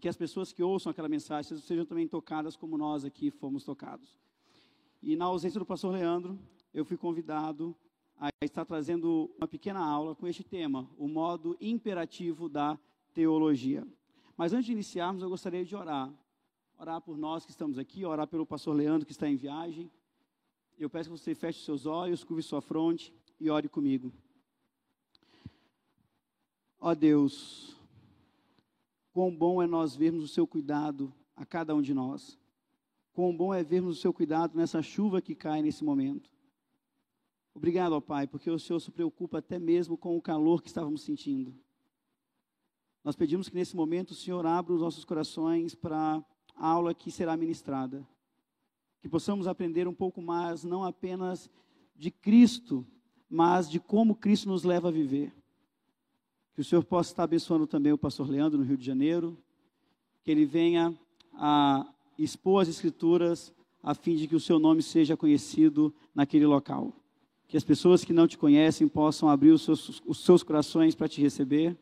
e que as pessoas que ouçam aquela mensagem sejam também tocadas como nós aqui fomos tocados. E na ausência do pastor Leandro, eu fui convidado a estar trazendo uma pequena aula com este tema, o modo imperativo da teologia. Mas antes de iniciarmos, eu gostaria de orar. Orar por nós que estamos aqui, orar pelo pastor Leandro que está em viagem. Eu peço que você feche seus olhos, curve sua fronte e ore comigo. Ó Deus, quão bom é nós vermos o seu cuidado a cada um de nós. Quão bom é vermos o seu cuidado nessa chuva que cai nesse momento. Obrigado, ó Pai, porque o Senhor se preocupa até mesmo com o calor que estávamos sentindo. Nós pedimos que nesse momento o Senhor abra os nossos corações para a aula que será ministrada. Que possamos aprender um pouco mais, não apenas de Cristo, mas de como Cristo nos leva a viver. Que o Senhor possa estar abençoando também o pastor Leandro no Rio de Janeiro. Que ele venha a expor as Escrituras a fim de que o seu nome seja conhecido naquele local. Que as pessoas que não te conhecem possam abrir os seus, os seus corações para te receber.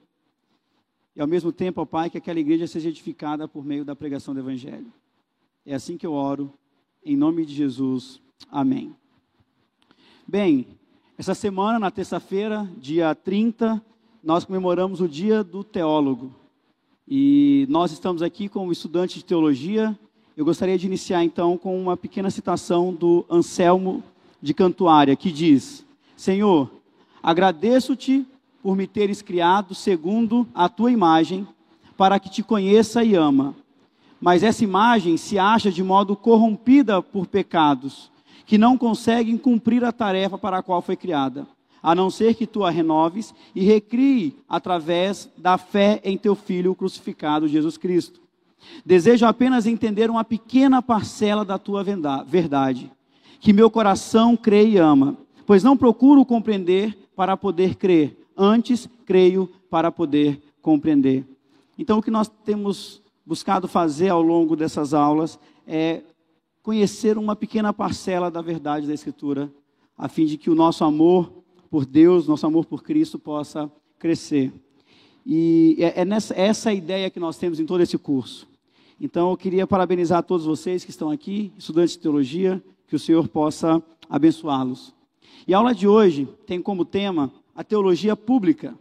E ao mesmo tempo, ó Pai, que aquela igreja seja edificada por meio da pregação do Evangelho. É assim que eu oro, em nome de Jesus. Amém. Bem, essa semana, na terça-feira, dia 30, nós comemoramos o Dia do Teólogo. E nós estamos aqui como estudantes de teologia. Eu gostaria de iniciar então com uma pequena citação do Anselmo de Cantuária, que diz: Senhor, agradeço-te por me teres criado segundo a tua imagem, para que te conheça e ama. Mas essa imagem se acha de modo corrompida por pecados que não conseguem cumprir a tarefa para a qual foi criada, a não ser que tu a renoves e recrie através da fé em teu Filho crucificado, Jesus Cristo. Desejo apenas entender uma pequena parcela da tua verdade, que meu coração crê e ama, pois não procuro compreender para poder crer, antes creio para poder compreender. Então, o que nós temos buscado fazer ao longo dessas aulas é conhecer uma pequena parcela da verdade da Escritura, a fim de que o nosso amor por Deus, nosso amor por Cristo possa crescer. E é, é nessa essa ideia que nós temos em todo esse curso. Então, eu queria parabenizar todos vocês que estão aqui, estudantes de teologia, que o Senhor possa abençoá-los. E a aula de hoje tem como tema a teologia pública.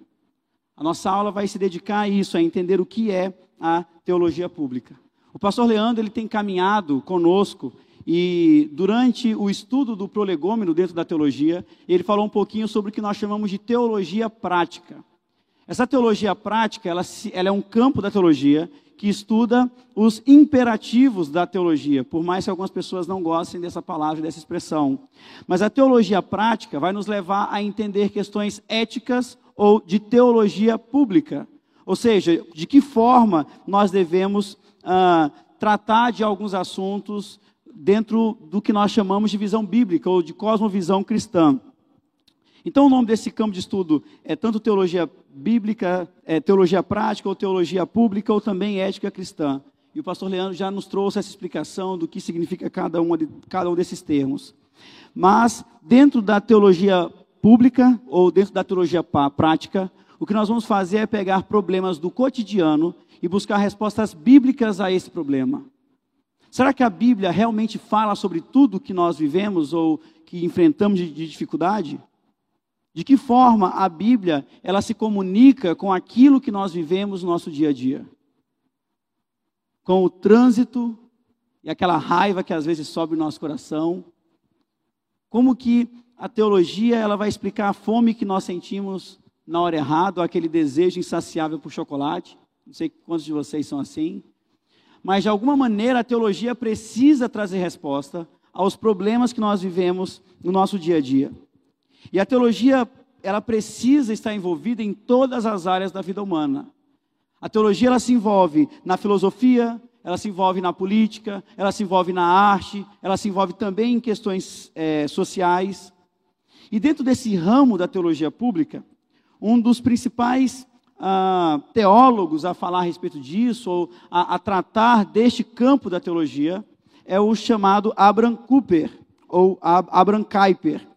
A nossa aula vai se dedicar a isso, a entender o que é a teologia pública. O pastor Leandro ele tem caminhado conosco e durante o estudo do prolegômeno dentro da teologia, ele falou um pouquinho sobre o que nós chamamos de teologia prática. Essa teologia prática, ela, ela é um campo da teologia que estuda os imperativos da teologia, por mais que algumas pessoas não gostem dessa palavra, dessa expressão. Mas a teologia prática vai nos levar a entender questões éticas ou de teologia pública. Ou seja, de que forma nós devemos uh, tratar de alguns assuntos dentro do que nós chamamos de visão bíblica ou de cosmovisão cristã. Então, o nome desse campo de estudo é tanto teologia bíblica, é, teologia prática, ou teologia pública, ou também ética cristã. E o pastor Leandro já nos trouxe essa explicação do que significa cada, uma de, cada um desses termos. Mas, dentro da teologia pública, ou dentro da teologia prática, o que nós vamos fazer é pegar problemas do cotidiano e buscar respostas bíblicas a esse problema. Será que a Bíblia realmente fala sobre tudo que nós vivemos ou que enfrentamos de, de dificuldade? De que forma a Bíblia ela se comunica com aquilo que nós vivemos no nosso dia a dia? Com o trânsito e aquela raiva que às vezes sobe no nosso coração. Como que a teologia ela vai explicar a fome que nós sentimos na hora errada, ou aquele desejo insaciável por chocolate? Não sei quantos de vocês são assim. Mas, de alguma maneira, a teologia precisa trazer resposta aos problemas que nós vivemos no nosso dia a dia. E a teologia, ela precisa estar envolvida em todas as áreas da vida humana. A teologia, ela se envolve na filosofia, ela se envolve na política, ela se envolve na arte, ela se envolve também em questões é, sociais. E dentro desse ramo da teologia pública, um dos principais ah, teólogos a falar a respeito disso, ou a, a, tratar deste campo da teologia, é o chamado Abraham Cooper, ou Abraham Kuyper.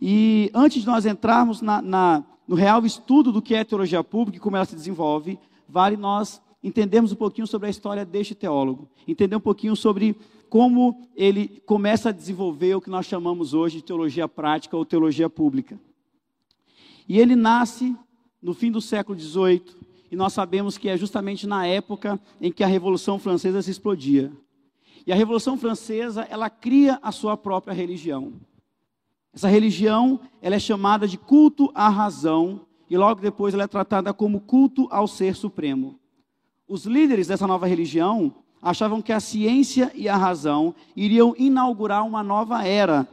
E antes de nós entrarmos na, na, no real estudo do que é teologia pública e como ela se desenvolve, vale nós entendermos um pouquinho sobre a história deste teólogo, entender um pouquinho sobre como ele começa a desenvolver o que nós chamamos hoje de teologia prática ou teologia pública. E ele nasce no fim do século XVIII, e nós sabemos que é justamente na época em que a Revolução Francesa se explodia. E a Revolução Francesa, ela cria a sua própria religião. Essa religião, ela é chamada de culto à razão, e logo depois ela é tratada como culto ao ser supremo. Os líderes dessa nova religião achavam que a ciência e a razão iriam inaugurar uma nova era.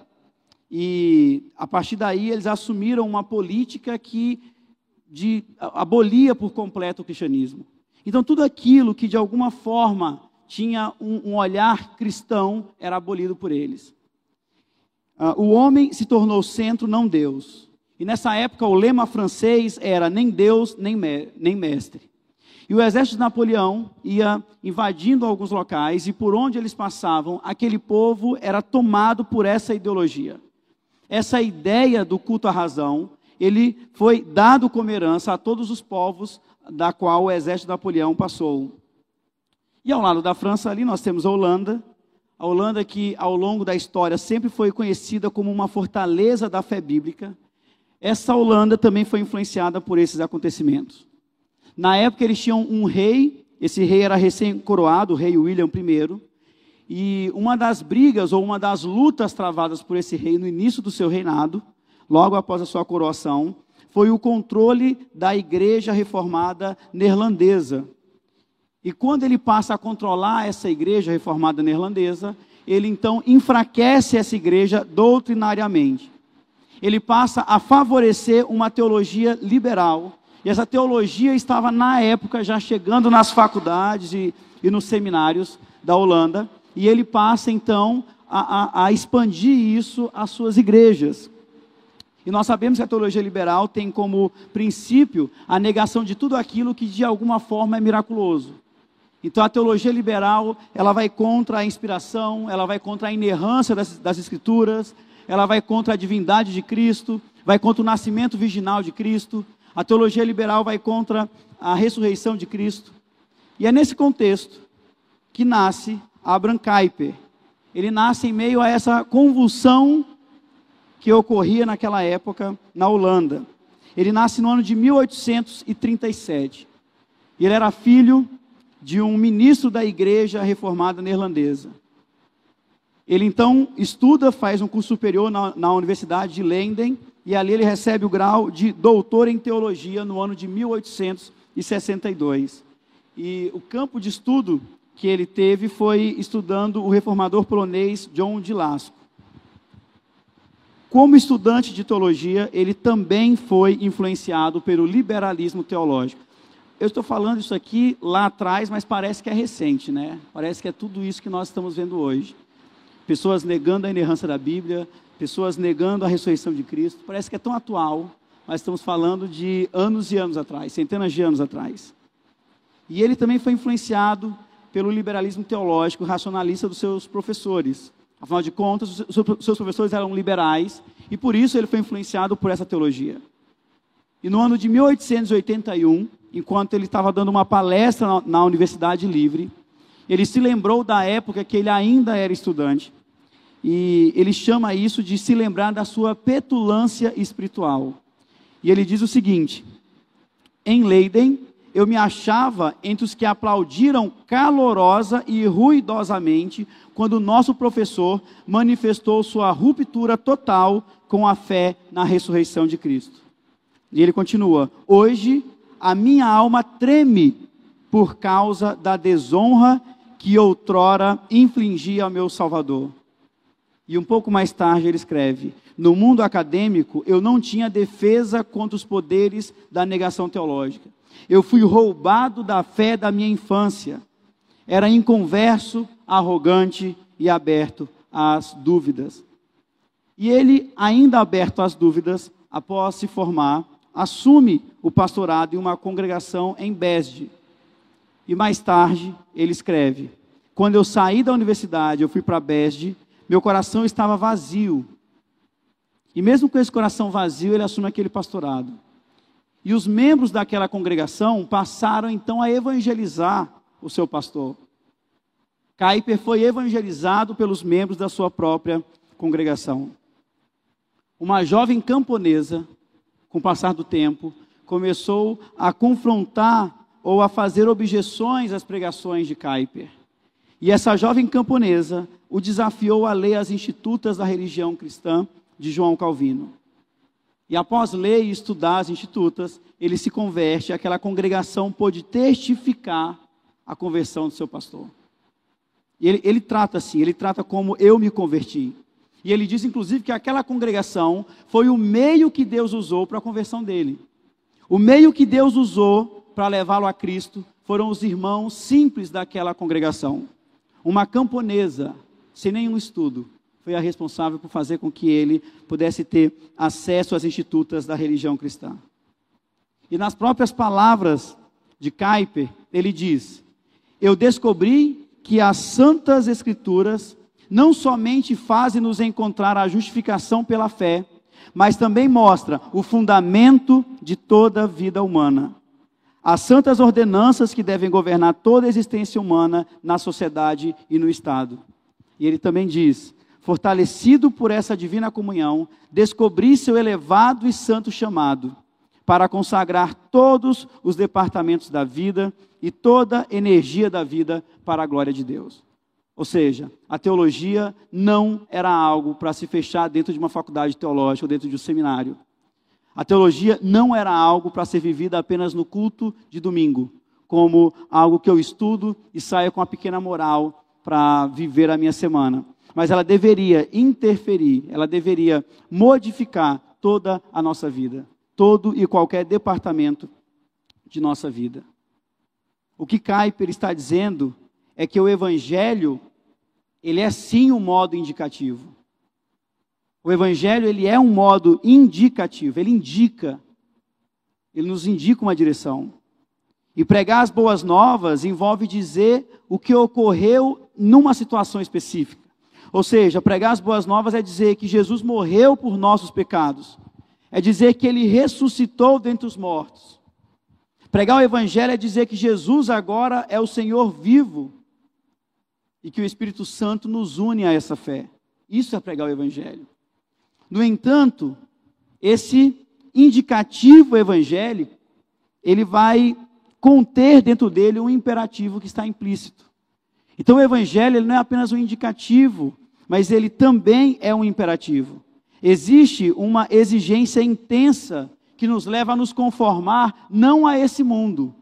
E a partir daí eles assumiram uma política que de, abolia por completo o cristianismo. Então tudo aquilo que de alguma forma tinha um, um olhar cristão era abolido por eles. Uh, o homem se tornou centro, não Deus. E nessa época o lema francês era nem Deus, nem, me, nem mestre. E o exército de Napoleão ia invadindo alguns locais e por onde eles passavam, aquele povo era tomado por essa ideologia. Essa ideia do culto à razão, ele foi dado como herança a todos os povos da qual o exército de Napoleão passou. E ao lado da França ali nós temos a Holanda, a Holanda que ao longo da história sempre foi conhecida como uma fortaleza da fé bíblica. Essa Holanda também foi influenciada por esses acontecimentos. Na época eles tinham um rei, esse rei era recém-coroado, o rei William I, e uma das brigas ou uma das lutas travadas por esse rei no início do seu reinado, logo após a sua coroação, foi o controle da igreja reformada neerlandesa. E quando ele passa a controlar essa igreja reformada neerlandesa, ele então enfraquece essa igreja doutrinariamente. Ele passa a favorecer uma teologia liberal e essa teologia estava, na época, já chegando nas faculdades e, e nos seminários da Holanda. E ele passa, então, a, a, a expandir isso às suas igrejas. E nós sabemos que a teologia liberal tem como princípio a negação de tudo aquilo que de alguma forma é miraculoso. Então a teologia liberal, ela vai contra a inspiração, ela vai contra a inerrância das, das escrituras, ela vai contra a divindade de Cristo, vai contra o nascimento virginal de Cristo, a teologia liberal vai contra a ressurreição de Cristo. E é nesse contexto que nasce Abraham Kuyper. Ele nasce em meio a essa convulsão que ocorria naquela época na Holanda. Ele nasce no ano de 1837. Ele era filho de um ministro da igreja reformada neerlandesa. Ele então estuda, faz um curso superior na, na Universidade de Leiden e ali ele recebe o grau de doutor em teologia no ano de 1862. E o campo de estudo que ele teve foi estudando o reformador polonês John de Lasco. Como estudante de teologia, ele também foi influenciado pelo liberalismo teológico. Eu estou falando isso aqui lá atrás, mas parece que é recente, né? Parece que é tudo isso que nós estamos vendo hoje. Pessoas negando a inerrância da Bíblia, pessoas negando a ressurreição de Cristo. Parece que é tão atual, mas estamos falando de anos e anos atrás, centenas de anos atrás. E ele também foi influenciado pelo liberalismo teológico racionalista dos seus professores. Afinal de contas, seus professores eram liberais e por isso ele foi influenciado por essa teologia. E no ano de 1881, enquanto ele estava dando uma palestra na Universidade Livre, ele se lembrou da época que ele ainda era estudante e ele chama isso de se lembrar da sua petulância espiritual. E ele diz o seguinte: Em Leiden, eu me achava entre os que aplaudiram calorosa e ruidosamente quando o nosso professor manifestou sua ruptura total com a fé na ressurreição de Cristo. E ele continua: Hoje a minha alma treme por causa da desonra que outrora infligia ao meu Salvador. E um pouco mais tarde ele escreve: No mundo acadêmico, eu não tinha defesa contra os poderes da negação teológica. Eu fui roubado da fé da minha infância. Era inconverso, arrogante e aberto às dúvidas. E ele, ainda aberto às dúvidas, após se formar, assume o pastorado em uma congregação em Besde. E mais tarde ele escreve: Quando eu saí da universidade, eu fui para Besde meu coração estava vazio. E mesmo com esse coração vazio, ele assume aquele pastorado. E os membros daquela congregação passaram então a evangelizar o seu pastor. Kuyper foi evangelizado pelos membros da sua própria congregação. Uma jovem camponesa, com o passar do tempo, começou a confrontar ou a fazer objeções às pregações de Kuyper. E essa jovem camponesa o desafiou a ler as institutas da religião cristã de João Calvino. E após ler e estudar as institutas, ele se converte, aquela congregação pôde testificar a conversão do seu pastor. E ele, ele trata assim, ele trata como eu me converti. E ele diz, inclusive, que aquela congregação foi o meio que Deus usou para a conversão dele. O meio que Deus usou para levá-lo a Cristo foram os irmãos simples daquela congregação. Uma camponesa, sem nenhum estudo, foi a responsável por fazer com que ele pudesse ter acesso às institutas da religião cristã. E nas próprias palavras de Kuyper, ele diz: Eu descobri que as santas escrituras não somente fazem-nos encontrar a justificação pela fé, mas também mostra o fundamento de toda a vida humana. As santas ordenanças que devem governar toda a existência humana na sociedade e no Estado. E ele também diz: fortalecido por essa divina comunhão, descobri seu elevado e santo chamado para consagrar todos os departamentos da vida e toda energia da vida para a glória de Deus. Ou seja, a teologia não era algo para se fechar dentro de uma faculdade teológica ou dentro de um seminário. A teologia não era algo para ser vivida apenas no culto de domingo, como algo que eu estudo e saio com uma pequena moral para viver a minha semana mas ela deveria interferir, ela deveria modificar toda a nossa vida, todo e qualquer departamento de nossa vida. O que Kuyper está dizendo é que o evangelho, ele é sim um modo indicativo. O evangelho, ele é um modo indicativo, ele indica, ele nos indica uma direção. E pregar as boas novas envolve dizer o que ocorreu numa situação específica. Ou seja, pregar as boas novas é dizer que Jesus morreu por nossos pecados, é dizer que ele ressuscitou dentre os mortos. Pregar o Evangelho é dizer que Jesus agora é o Senhor vivo e que o Espírito Santo nos une a essa fé. Isso é pregar o Evangelho. No entanto, esse indicativo evangélico, ele vai conter dentro dele um imperativo que está implícito. Então o evangelho não é apenas um indicativo, mas ele também é um imperativo. Existe uma exigência intensa que nos leva a nos conformar não a esse mundo,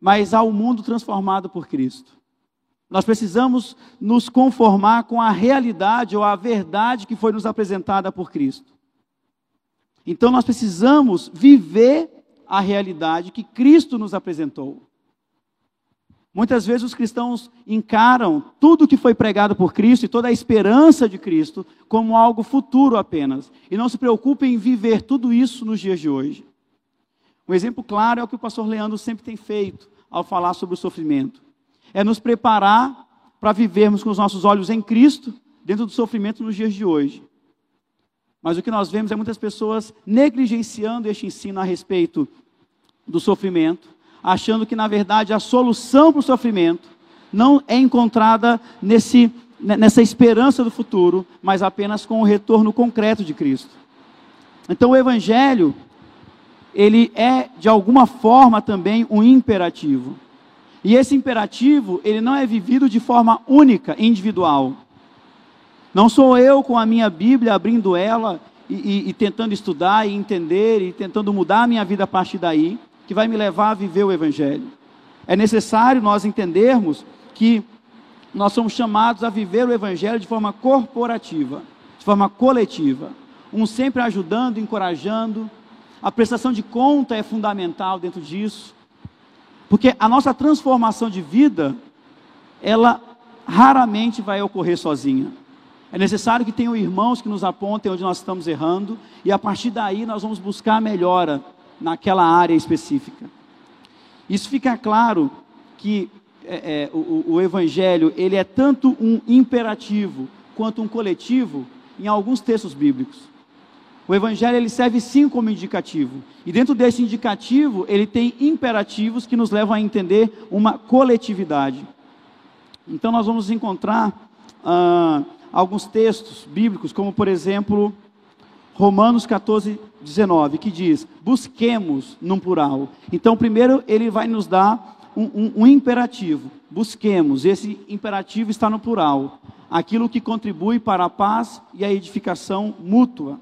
mas ao mundo transformado por Cristo. Nós precisamos nos conformar com a realidade ou a verdade que foi nos apresentada por Cristo. Então nós precisamos viver a realidade que Cristo nos apresentou. Muitas vezes os cristãos encaram tudo que foi pregado por Cristo e toda a esperança de Cristo como algo futuro apenas, e não se preocupam em viver tudo isso nos dias de hoje. Um exemplo claro é o que o pastor Leandro sempre tem feito ao falar sobre o sofrimento. É nos preparar para vivermos com os nossos olhos em Cristo dentro do sofrimento nos dias de hoje. Mas o que nós vemos é muitas pessoas negligenciando este ensino a respeito do sofrimento achando que, na verdade, a solução para o sofrimento não é encontrada nesse, nessa esperança do futuro, mas apenas com o retorno concreto de Cristo. Então, o Evangelho, ele é, de alguma forma, também um imperativo. E esse imperativo, ele não é vivido de forma única, individual. Não sou eu com a minha Bíblia abrindo ela e, e, e, tentando estudar e entender e tentando mudar a minha vida a partir daí que vai me levar a viver o Evangelho. É necessário nós entendermos que nós somos chamados a viver o Evangelho de forma corporativa, de forma coletiva. Um sempre ajudando, encorajando. A prestação de conta é fundamental dentro disso. Porque a nossa transformação de vida, ela raramente vai ocorrer sozinha. É necessário que tenham irmãos que nos apontem onde nós estamos errando, e a partir daí nós vamos buscar a melhora naquela área específica. Isso fica claro que é, é, o, o Evangelho ele é tanto um imperativo quanto um coletivo em alguns textos bíblicos. O evangelho ele serve sim como indicativo. E dentro desse indicativo, ele tem imperativos que nos levam a entender uma coletividade. Então nós vamos encontrar ah, alguns textos bíblicos, como por exemplo, Romanos 14, 19, que diz: busquemos num plural. Então, primeiro ele vai nos dar um, um, um imperativo: busquemos. Esse imperativo está no plural. Aquilo que contribui para a paz e a edificação mútua.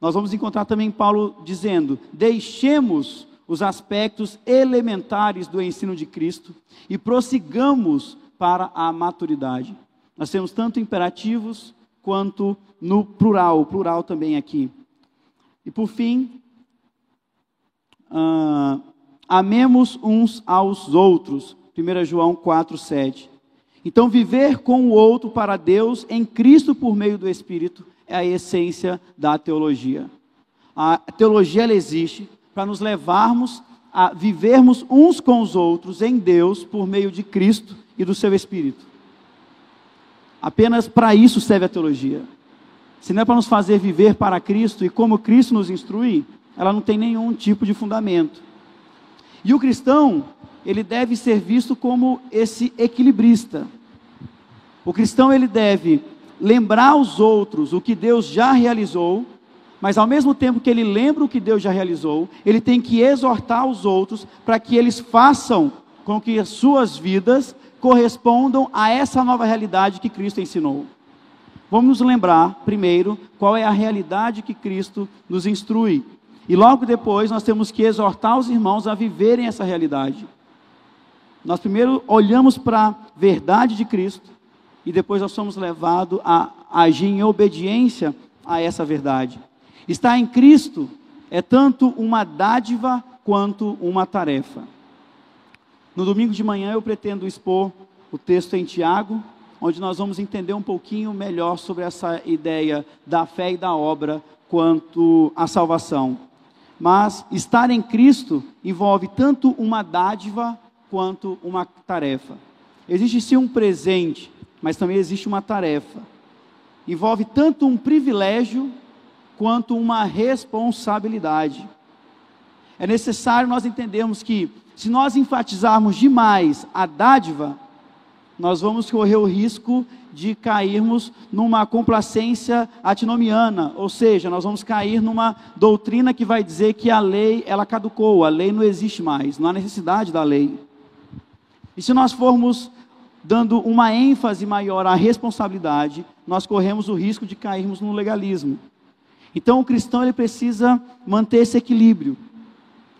Nós vamos encontrar também Paulo dizendo: deixemos os aspectos elementares do ensino de Cristo e prossigamos para a maturidade. Nós temos tanto imperativos quanto no plural, o plural também aqui. E por fim, uh, amemos uns aos outros. 1 João 4, 7. Então, viver com o outro para Deus em Cristo por meio do Espírito é a essência da teologia. A teologia ela existe para nos levarmos a vivermos uns com os outros em Deus por meio de Cristo e do seu Espírito. Apenas para isso serve a teologia. Se não é para nos fazer viver para Cristo e como Cristo nos instrui, ela não tem nenhum tipo de fundamento. E o cristão, ele deve ser visto como esse equilibrista. O cristão ele deve lembrar aos outros o que Deus já realizou, mas ao mesmo tempo que ele lembra o que Deus já realizou, ele tem que exortar os outros para que eles façam com que as suas vidas correspondam a essa nova realidade que Cristo ensinou. Vamos lembrar, primeiro, qual é a realidade que Cristo nos instrui. E logo depois nós temos que exortar os irmãos a viverem essa realidade. Nós primeiro olhamos para a verdade de Cristo, e depois nós somos levados a agir em obediência a essa verdade. Estar em Cristo é tanto uma dádiva quanto uma tarefa. No domingo de manhã eu pretendo expor o texto em Tiago, onde nós vamos entender um pouquinho melhor sobre essa ideia da fé e da obra quanto à salvação. Mas estar em Cristo envolve tanto uma dádiva quanto uma tarefa. Existe sim um presente mas também existe uma tarefa. Envolve tanto um privilégio quanto uma responsabilidade. É necessário nós entendermos que, se nós enfatizarmos demais a dádiva, nós vamos correr o risco de cairmos numa complacência atinomiana, ou seja, nós vamos cair numa doutrina que vai dizer que a lei ela caducou, a lei não existe mais, não há necessidade da lei. E se nós formos dando uma ênfase maior à responsabilidade, nós corremos o risco de cairmos no legalismo. Então o cristão ele precisa manter esse equilíbrio.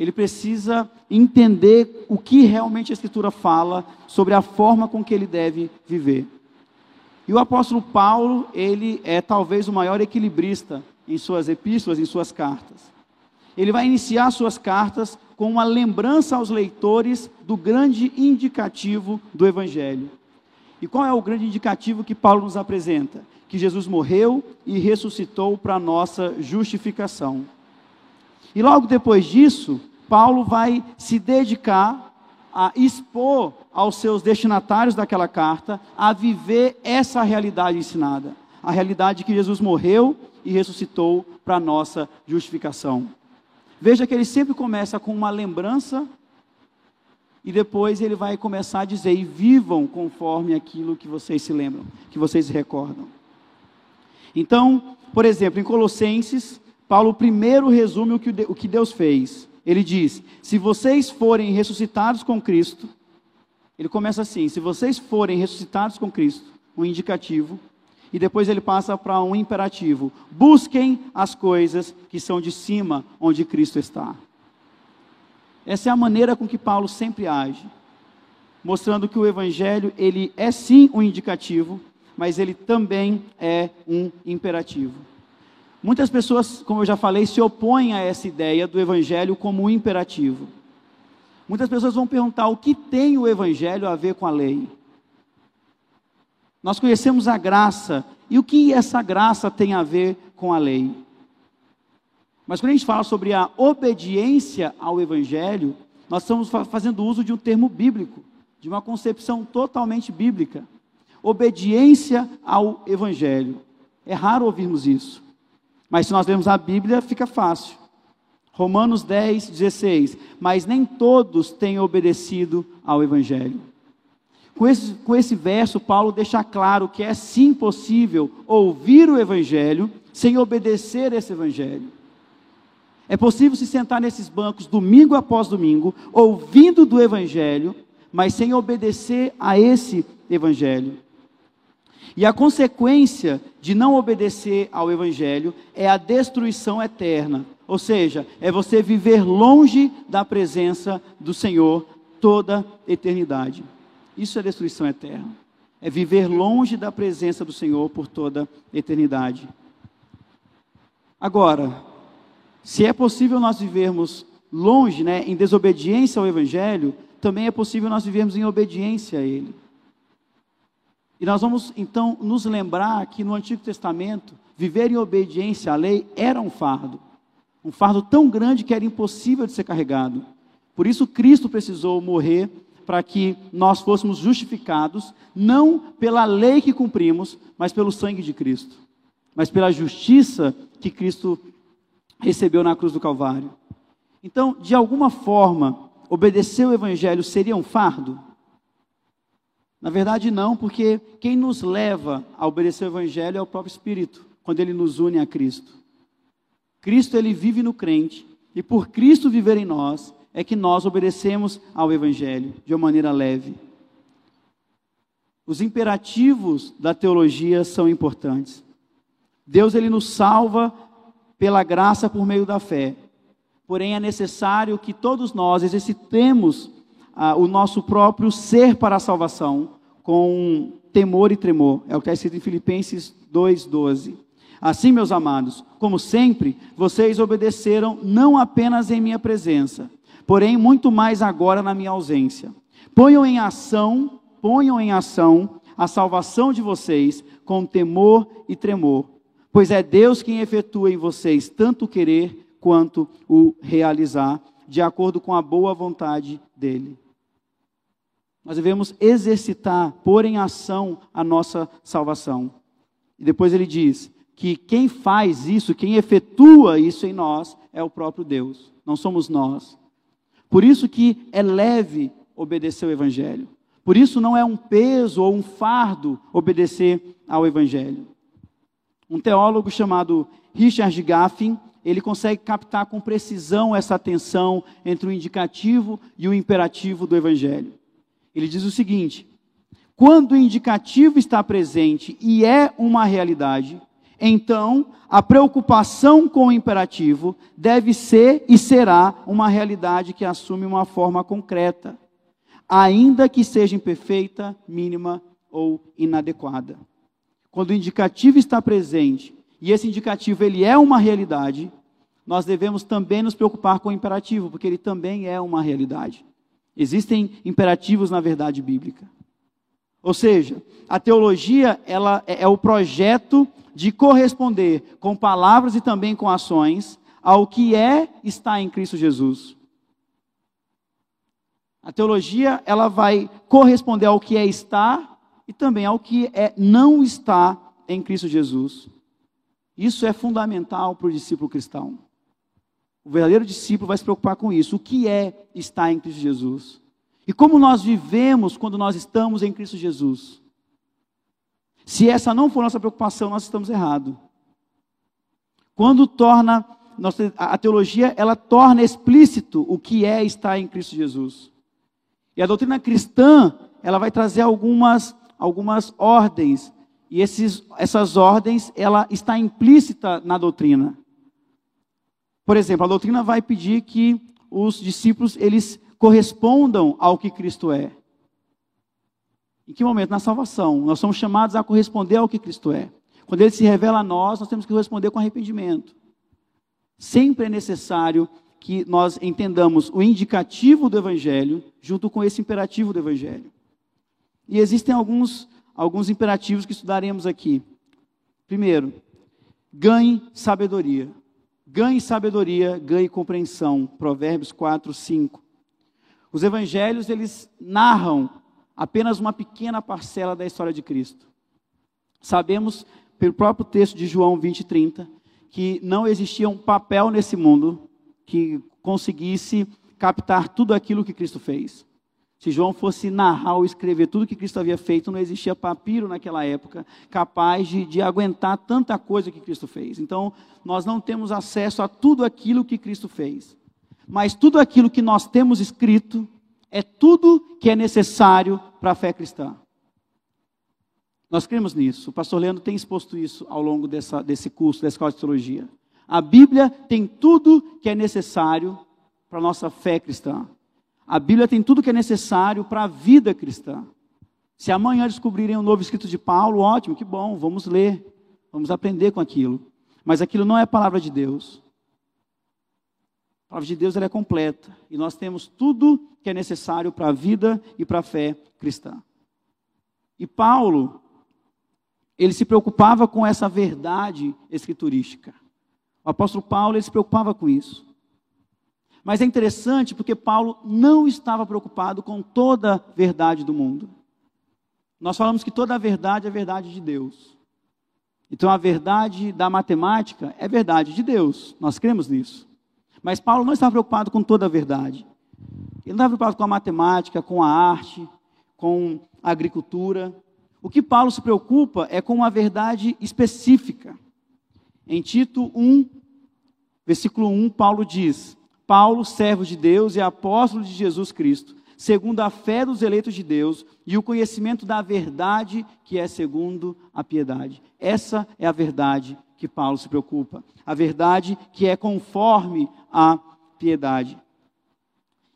Ele precisa entender o que realmente a escritura fala sobre a forma com que ele deve viver. E o apóstolo Paulo, ele é talvez o maior equilibrista em suas epístolas, em suas cartas. Ele vai iniciar suas cartas com uma lembrança aos leitores do grande indicativo do Evangelho. E qual é o grande indicativo que Paulo nos apresenta? Que Jesus morreu e ressuscitou para a nossa justificação. E logo depois disso, Paulo vai se dedicar a expor aos seus destinatários daquela carta a viver essa realidade ensinada. A realidade que Jesus morreu e ressuscitou para nossa justificação. Veja que ele sempre começa com uma lembrança e depois ele vai começar a dizer: e vivam conforme aquilo que vocês se lembram, que vocês recordam. Então, por exemplo, em Colossenses, Paulo primeiro resume o que Deus fez. Ele diz: se vocês forem ressuscitados com Cristo, ele começa assim: se vocês forem ressuscitados com Cristo, um indicativo, e depois ele passa para um imperativo: busquem as coisas que são de cima, onde Cristo está. Essa é a maneira com que Paulo sempre age, mostrando que o evangelho ele é sim um indicativo, mas ele também é um imperativo. Muitas pessoas, como eu já falei, se opõem a essa ideia do evangelho como um imperativo. Muitas pessoas vão perguntar o que tem o evangelho a ver com a lei? Nós conhecemos a graça. E o que essa graça tem a ver com a lei? Mas quando a gente fala sobre a obediência ao Evangelho, nós estamos fazendo uso de um termo bíblico, de uma concepção totalmente bíblica. Obediência ao Evangelho. É raro ouvirmos isso. Mas se nós lemos a Bíblia, fica fácil. Romanos 10, 16. Mas nem todos têm obedecido ao Evangelho. Com esse, com esse verso, Paulo deixa claro que é sim possível ouvir o Evangelho sem obedecer esse Evangelho. É possível se sentar nesses bancos domingo após domingo, ouvindo do Evangelho, mas sem obedecer a esse Evangelho. E a consequência de não obedecer ao Evangelho é a destruição eterna, ou seja, é você viver longe da presença do Senhor toda eternidade. Isso é destruição eterna. É viver longe da presença do Senhor por toda eternidade. Agora, se é possível nós vivermos longe, né, em desobediência ao Evangelho, também é possível nós vivermos em obediência a Ele. E nós vamos então nos lembrar que no Antigo Testamento, viver em obediência à lei era um fardo. Um fardo tão grande que era impossível de ser carregado. Por isso Cristo precisou morrer para que nós fôssemos justificados, não pela lei que cumprimos, mas pelo sangue de Cristo, mas pela justiça que Cristo recebeu na cruz do Calvário. Então, de alguma forma, obedecer o Evangelho seria um fardo? Na verdade, não, porque quem nos leva a obedecer o Evangelho é o próprio Espírito, quando ele nos une a Cristo. Cristo, ele vive no crente, e por Cristo viver em nós, é que nós obedecemos ao Evangelho de uma maneira leve. Os imperativos da teologia são importantes. Deus ele nos salva pela graça por meio da fé. Porém, é necessário que todos nós exercitemos ah, o nosso próprio ser para a salvação com temor e tremor. É o que está escrito em Filipenses 2,12. Assim, meus amados, como sempre, vocês obedeceram não apenas em minha presença, porém muito mais agora na minha ausência. Ponham em ação, ponham em ação a salvação de vocês com temor e tremor, pois é Deus quem efetua em vocês tanto o querer quanto o realizar, de acordo com a boa vontade dele. Nós devemos exercitar, pôr em ação a nossa salvação. E depois ele diz que quem faz isso, quem efetua isso em nós, é o próprio Deus, não somos nós. Por isso que é leve obedecer o Evangelho. Por isso não é um peso ou um fardo obedecer ao Evangelho. Um teólogo chamado Richard Gaffin, ele consegue captar com precisão essa tensão entre o indicativo e o imperativo do Evangelho. Ele diz o seguinte: quando o indicativo está presente e é uma realidade, então a preocupação com o imperativo deve ser e será uma realidade que assume uma forma concreta, ainda que seja imperfeita, mínima ou inadequada. Quando o indicativo está presente e esse indicativo ele é uma realidade, nós devemos também nos preocupar com o imperativo, porque ele também é uma realidade. Existem imperativos na verdade bíblica. Ou seja, a teologia ela é, é o projeto de corresponder com palavras e também com ações ao que é está em Cristo Jesus. A teologia ela vai corresponder ao que é estar e também ao que é não estar em Cristo Jesus. Isso é fundamental para o discípulo cristão. O verdadeiro discípulo vai se preocupar com isso. O que é estar em Cristo Jesus? E como nós vivemos quando nós estamos em Cristo Jesus? Se essa não for nossa preocupação, nós estamos errados. Quando torna nossa, a teologia, ela torna explícito o que é estar em Cristo Jesus. E a doutrina cristã, ela vai trazer algumas, algumas ordens. E esses, essas ordens, ela está implícita na doutrina. Por exemplo, a doutrina vai pedir que os discípulos eles correspondam ao que Cristo é. Em que momento? Na salvação. Nós somos chamados a corresponder ao que Cristo é. Quando Ele se revela a nós, nós temos que responder com arrependimento. Sempre é necessário que nós entendamos o indicativo do Evangelho junto com esse imperativo do Evangelho. E existem alguns, alguns imperativos que estudaremos aqui. Primeiro, ganhe sabedoria. Ganhe sabedoria, ganhe compreensão. Provérbios 4, 5. Os evangelhos, eles narram apenas uma pequena parcela da história de Cristo. Sabemos, pelo próprio texto de João 20 e 30, que não existia um papel nesse mundo que conseguisse captar tudo aquilo que Cristo fez. Se João fosse narrar ou escrever tudo que Cristo havia feito, não existia papiro naquela época capaz de, de, aguentar tanta coisa que Cristo fez. Então, nós não temos acesso a tudo aquilo que Cristo fez. Mas tudo aquilo que nós temos escrito é tudo que é necessário para a fé cristã. Nós cremos nisso. O pastor Leandro tem exposto isso ao longo dessa, desse curso da Escola de Teologia. A Bíblia tem tudo que é necessário para a nossa fé cristã. A Bíblia tem tudo que é necessário para a vida cristã. Se amanhã descobrirem um novo escrito de Paulo, ótimo, que bom, vamos ler, vamos aprender com aquilo. Mas aquilo não é a palavra de Deus. A palavra de Deus é completa e nós temos tudo que é necessário para a vida e para a fé cristã. E Paulo, ele se preocupava com essa verdade escriturística. O apóstolo Paulo, ele se preocupava com isso. Mas é interessante porque Paulo não estava preocupado com toda a verdade do mundo. Nós falamos que toda a verdade é verdade de Deus. Então a verdade da matemática é verdade de Deus. Nós cremos nisso. Mas Paulo não estava preocupado com toda a verdade. Ele não estava preocupado com a matemática, com a arte, com a agricultura. O que Paulo se preocupa é com uma verdade específica. Em Tito 1, versículo 1, Paulo diz: Paulo, servo de Deus e apóstolo de Jesus Cristo, segundo a fé dos eleitos de Deus e o conhecimento da verdade que é segundo a piedade. Essa é a verdade que Paulo se preocupa. A verdade que é conforme a piedade.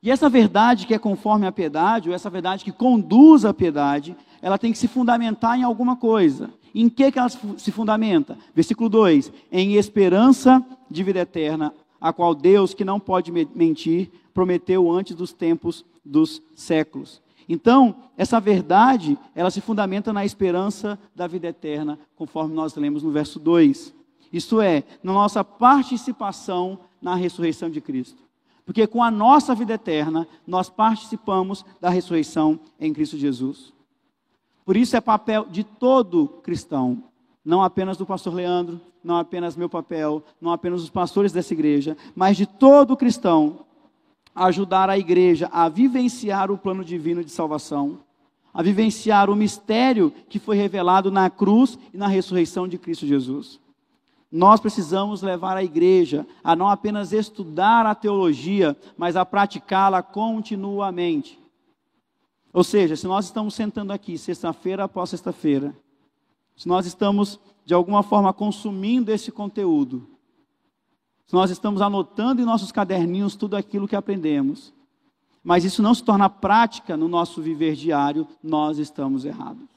E essa verdade que é conforme a piedade, ou essa verdade que conduz à piedade, ela tem que se fundamentar em alguma coisa. Em que, que ela se fundamenta? Versículo 2: Em esperança de vida eterna, a qual Deus, que não pode mentir, prometeu antes dos tempos dos séculos. Então, essa verdade, ela se fundamenta na esperança da vida eterna, conforme nós lemos no verso 2. Isto é, na nossa participação na ressurreição de Cristo. Porque com a nossa vida eterna, nós participamos da ressurreição em Cristo Jesus. Por isso é papel de todo cristão não apenas do pastor Leandro, não apenas meu papel, não apenas dos pastores dessa igreja, mas de todo cristão, ajudar a igreja a vivenciar o plano divino de salvação, a vivenciar o mistério que foi revelado na cruz e na ressurreição de Cristo Jesus. Nós precisamos levar a igreja a não apenas estudar a teologia, mas a praticá-la continuamente. Ou seja, se nós estamos sentando aqui sexta-feira após sexta-feira, se nós estamos, de alguma forma, consumindo esse conteúdo, se nós estamos anotando em nossos caderninhos tudo aquilo que aprendemos, mas isso não se torna prática no nosso viver diário, nós estamos errados.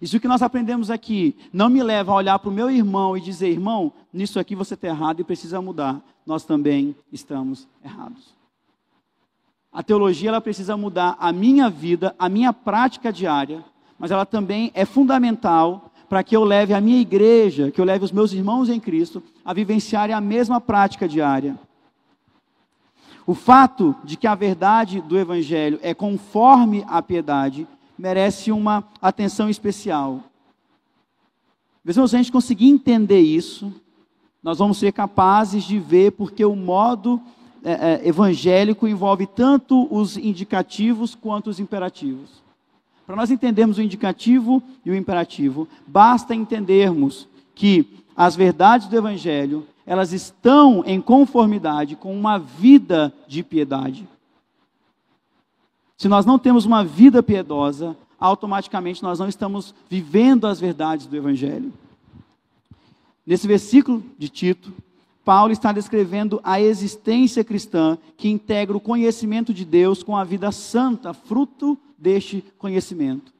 Isso que nós aprendemos aqui não me leva a olhar para o meu irmão e dizer, irmão, nisso aqui você está errado e precisa mudar. Nós também estamos errados. A teologia ela precisa mudar a minha vida, a minha prática diária, mas ela também é fundamental para que eu leve a minha igreja, que eu leve os meus irmãos em Cristo a vivenciarem a mesma prática diária. O fato de que a verdade do Evangelho é conforme a piedade merece uma atenção especial. Se a gente conseguir entender isso, nós vamos ser capazes de ver porque o modo é, é, evangélico envolve tanto os indicativos quanto os imperativos. Para nós entendermos o indicativo e o imperativo, basta entendermos que as verdades do Evangelho, elas estão em conformidade com uma vida de piedade. Se nós não temos uma vida piedosa, automaticamente nós não estamos vivendo as verdades do Evangelho. Nesse versículo de Tito, Paulo está descrevendo a existência cristã que integra o conhecimento de Deus com a vida santa, fruto deste conhecimento.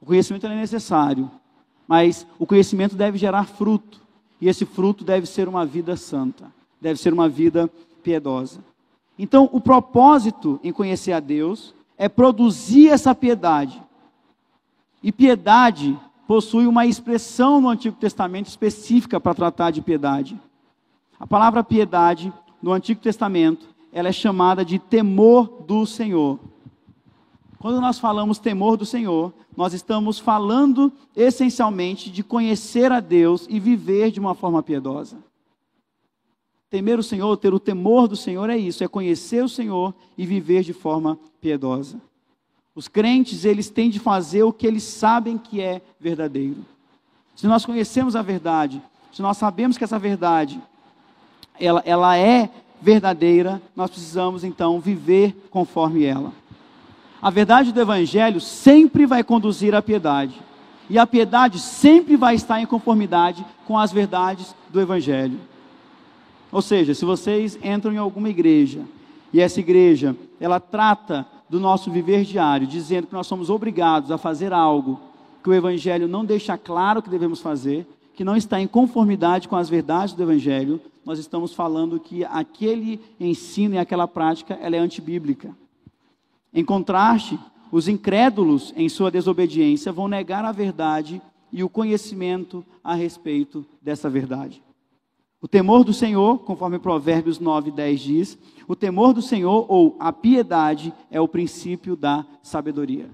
O conhecimento é necessário, mas o conhecimento deve gerar fruto, e esse fruto deve ser uma vida santa, deve ser uma vida piedosa. Então, o propósito em conhecer a Deus é produzir essa piedade. E piedade possui uma expressão no Antigo Testamento específica para tratar de piedade. A palavra piedade no Antigo Testamento, ela é chamada de temor do Senhor. Quando nós falamos temor do Senhor, nós estamos falando essencialmente de conhecer a Deus e viver de uma forma piedosa. Temer o Senhor, ter o temor do Senhor é isso, é conhecer o Senhor e viver de forma piedosa. Os crentes, eles têm de fazer o que eles sabem que é verdadeiro. Se nós conhecemos a verdade, se nós sabemos que essa verdade ela, ela é verdadeira, nós precisamos então viver conforme ela. A verdade do Evangelho sempre vai conduzir à piedade, e a piedade sempre vai estar em conformidade com as verdades do Evangelho. Ou seja, se vocês entram em alguma igreja e essa igreja ela trata do nosso viver diário, dizendo que nós somos obrigados a fazer algo que o Evangelho não deixa claro que devemos fazer, que não está em conformidade com as verdades do Evangelho, nós estamos falando que aquele ensino e aquela prática ela é antibíblica. Em contraste, os incrédulos, em sua desobediência, vão negar a verdade e o conhecimento a respeito dessa verdade. O temor do Senhor, conforme Provérbios 9, 10 diz, o temor do Senhor ou a piedade é o princípio da sabedoria.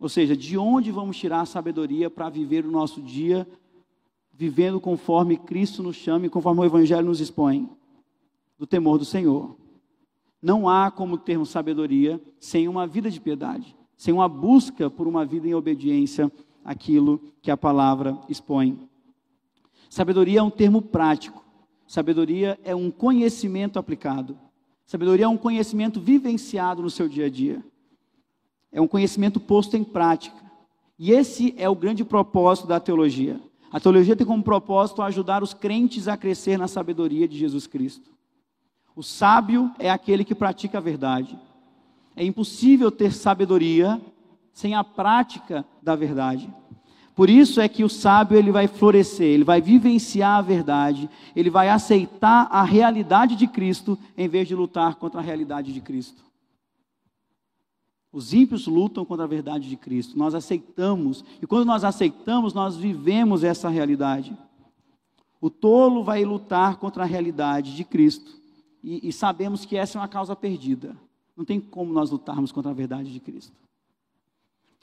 Ou seja, de onde vamos tirar a sabedoria para viver o nosso dia vivendo conforme Cristo nos chama e conforme o Evangelho nos expõe? Do temor do Senhor. Não há como termos sabedoria sem uma vida de piedade, sem uma busca por uma vida em obediência àquilo que a palavra expõe. Sabedoria é um termo prático. Sabedoria é um conhecimento aplicado. Sabedoria é um conhecimento vivenciado no seu dia a dia. É um conhecimento posto em prática. E esse é o grande propósito da teologia. A teologia tem como propósito ajudar os crentes a crescer na sabedoria de Jesus Cristo. O sábio é aquele que pratica a verdade. É impossível ter sabedoria sem a prática da verdade. Por isso é que o sábio ele vai florescer, ele vai vivenciar a verdade, ele vai aceitar a realidade de Cristo em vez de lutar contra a realidade de Cristo. Os ímpios lutam contra a verdade de Cristo. Nós aceitamos, e quando nós aceitamos, nós vivemos essa realidade. O tolo vai lutar contra a realidade de Cristo, e, e sabemos que essa é uma causa perdida. Não tem como nós lutarmos contra a verdade de Cristo.